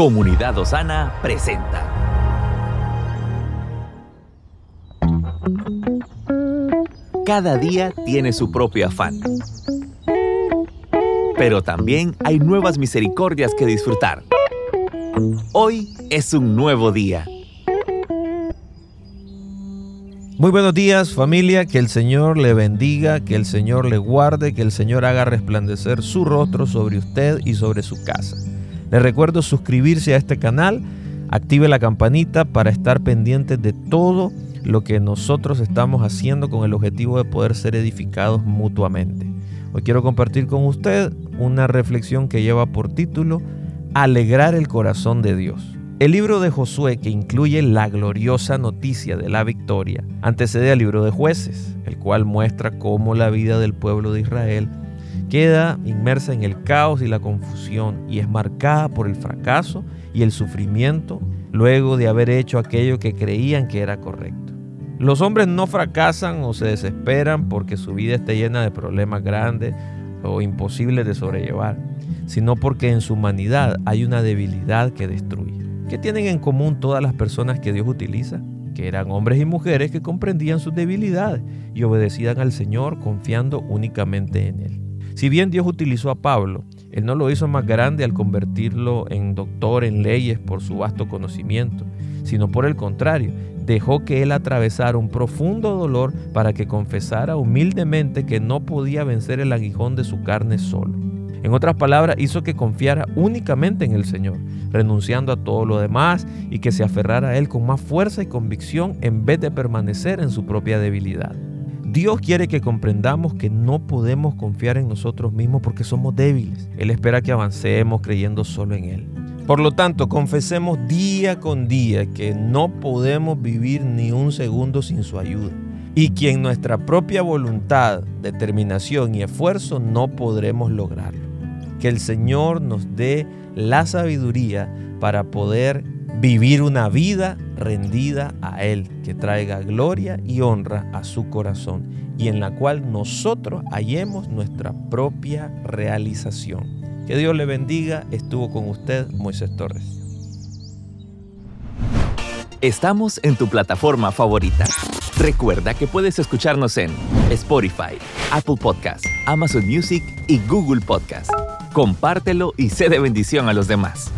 Comunidad Osana presenta. Cada día tiene su propio afán. Pero también hay nuevas misericordias que disfrutar. Hoy es un nuevo día. Muy buenos días familia, que el Señor le bendiga, que el Señor le guarde, que el Señor haga resplandecer su rostro sobre usted y sobre su casa. Le recuerdo suscribirse a este canal, active la campanita para estar pendiente de todo lo que nosotros estamos haciendo con el objetivo de poder ser edificados mutuamente. Hoy quiero compartir con usted una reflexión que lleva por título Alegrar el corazón de Dios. El libro de Josué, que incluye la gloriosa noticia de la victoria, antecede al libro de jueces, el cual muestra cómo la vida del pueblo de Israel queda inmersa en el caos y la confusión y es marcada por el fracaso y el sufrimiento luego de haber hecho aquello que creían que era correcto. Los hombres no fracasan o se desesperan porque su vida esté llena de problemas grandes o imposibles de sobrellevar, sino porque en su humanidad hay una debilidad que destruye. ¿Qué tienen en común todas las personas que Dios utiliza? Que eran hombres y mujeres que comprendían sus debilidades y obedecían al Señor confiando únicamente en Él. Si bien Dios utilizó a Pablo, Él no lo hizo más grande al convertirlo en doctor en leyes por su vasto conocimiento, sino por el contrario, dejó que Él atravesara un profundo dolor para que confesara humildemente que no podía vencer el aguijón de su carne solo. En otras palabras, hizo que confiara únicamente en el Señor, renunciando a todo lo demás y que se aferrara a Él con más fuerza y convicción en vez de permanecer en su propia debilidad. Dios quiere que comprendamos que no podemos confiar en nosotros mismos porque somos débiles. Él espera que avancemos creyendo solo en Él. Por lo tanto, confesemos día con día que no podemos vivir ni un segundo sin su ayuda y que en nuestra propia voluntad, determinación y esfuerzo no podremos lograrlo. Que el Señor nos dé la sabiduría para poder vivir una vida rendida a Él, que traiga gloria y honra a su corazón y en la cual nosotros hallemos nuestra propia realización. Que Dios le bendiga. Estuvo con usted Moisés Torres. Estamos en tu plataforma favorita. Recuerda que puedes escucharnos en Spotify, Apple Podcast, Amazon Music y Google Podcast. Compártelo y sé de bendición a los demás.